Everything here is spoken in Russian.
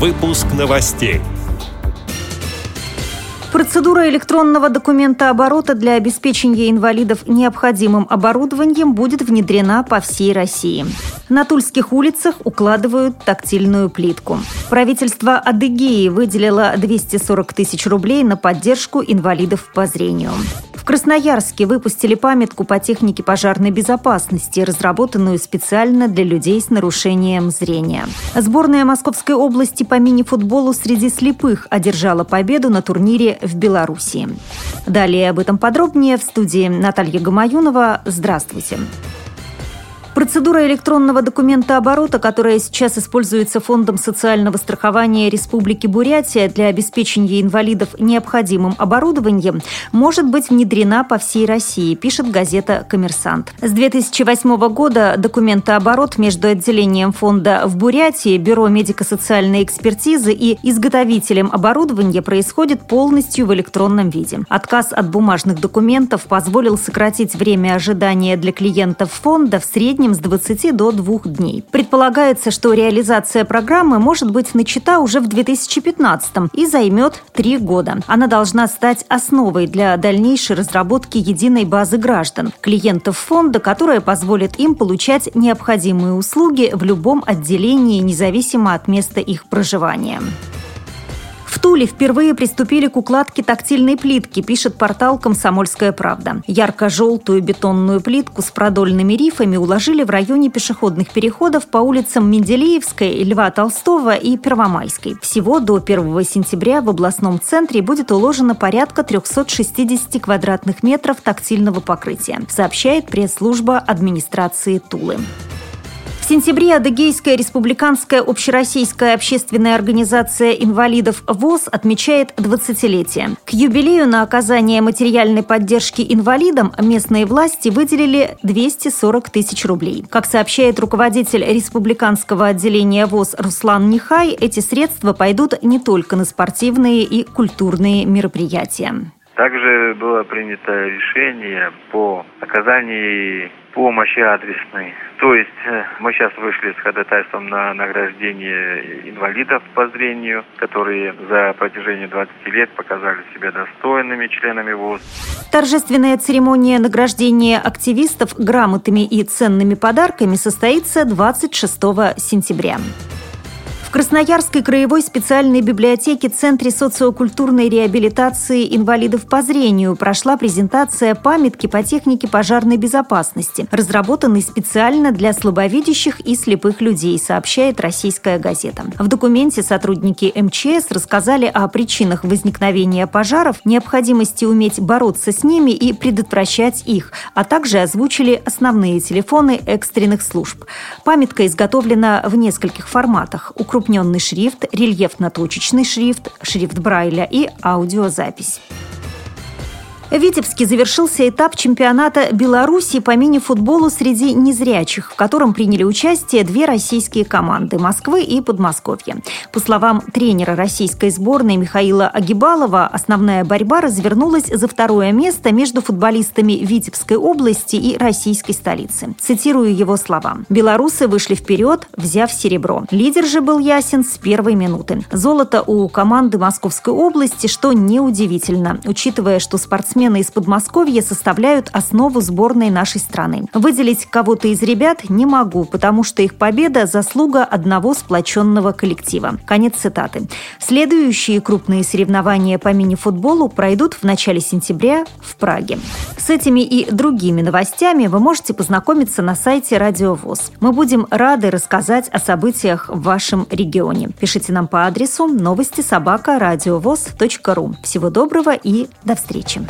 Выпуск новостей. Процедура электронного документа оборота для обеспечения инвалидов необходимым оборудованием будет внедрена по всей России. На Тульских улицах укладывают тактильную плитку. Правительство Адыгеи выделило 240 тысяч рублей на поддержку инвалидов по зрению. Красноярске выпустили памятку по технике пожарной безопасности, разработанную специально для людей с нарушением зрения. Сборная Московской области по мини-футболу среди слепых одержала победу на турнире в Беларуси. Далее об этом подробнее в студии Наталья Гамаюнова. Здравствуйте. Процедура электронного документа оборота, которая сейчас используется Фондом социального страхования Республики Бурятия для обеспечения инвалидов необходимым оборудованием, может быть внедрена по всей России, пишет газета «Коммерсант». С 2008 года документооборот между отделением фонда в Бурятии, Бюро медико-социальной экспертизы и изготовителем оборудования происходит полностью в электронном виде. Отказ от бумажных документов позволил сократить время ожидания для клиентов фонда в среднем среднем с 20 до 2 дней. Предполагается, что реализация программы может быть начата уже в 2015 и займет три года. Она должна стать основой для дальнейшей разработки единой базы граждан, клиентов фонда, которая позволит им получать необходимые услуги в любом отделении, независимо от места их проживания. Туле впервые приступили к укладке тактильной плитки, пишет портал «Комсомольская правда». Ярко-желтую бетонную плитку с продольными рифами уложили в районе пешеходных переходов по улицам Менделеевской, Льва Толстого и Первомайской. Всего до 1 сентября в областном центре будет уложено порядка 360 квадратных метров тактильного покрытия, сообщает пресс-служба администрации Тулы. Сентябре Адыгейская республиканская общероссийская общественная организация инвалидов ВОЗ отмечает 20-летие. К юбилею на оказание материальной поддержки инвалидам местные власти выделили 240 тысяч рублей. Как сообщает руководитель республиканского отделения ВОЗ Руслан Нихай, эти средства пойдут не только на спортивные и культурные мероприятия. Также было принято решение по оказанию помощи адресной. То есть э, мы сейчас вышли с ходатайством на награждение инвалидов по зрению, которые за протяжении 20 лет показали себя достойными членами ВОЗ. Торжественная церемония награждения активистов грамотами и ценными подарками состоится 26 сентября. В Красноярской краевой специальной библиотеке Центре социокультурной реабилитации инвалидов по зрению прошла презентация памятки по технике пожарной безопасности, разработанной специально для слабовидящих и слепых людей, сообщает российская газета. В документе сотрудники МЧС рассказали о причинах возникновения пожаров, необходимости уметь бороться с ними и предотвращать их, а также озвучили основные телефоны экстренных служб. Памятка изготовлена в нескольких форматах – укрупненный шрифт, рельефно-точечный шрифт, шрифт Брайля и аудиозапись. В Витебске завершился этап чемпионата Беларуси по мини-футболу среди незрячих, в котором приняли участие две российские команды – Москвы и Подмосковья. По словам тренера российской сборной Михаила Агибалова, основная борьба развернулась за второе место между футболистами Витебской области и российской столицы. Цитирую его слова. «Белорусы вышли вперед, взяв серебро. Лидер же был ясен с первой минуты. Золото у команды Московской области, что неудивительно, учитывая, что спортсмены спортсмены из Подмосковья составляют основу сборной нашей страны. Выделить кого-то из ребят не могу, потому что их победа – заслуга одного сплоченного коллектива. Конец цитаты. Следующие крупные соревнования по мини-футболу пройдут в начале сентября в Праге. С этими и другими новостями вы можете познакомиться на сайте Радио ВОЗ. Мы будем рады рассказать о событиях в вашем регионе. Пишите нам по адресу новости собака ру. Всего доброго и до встречи.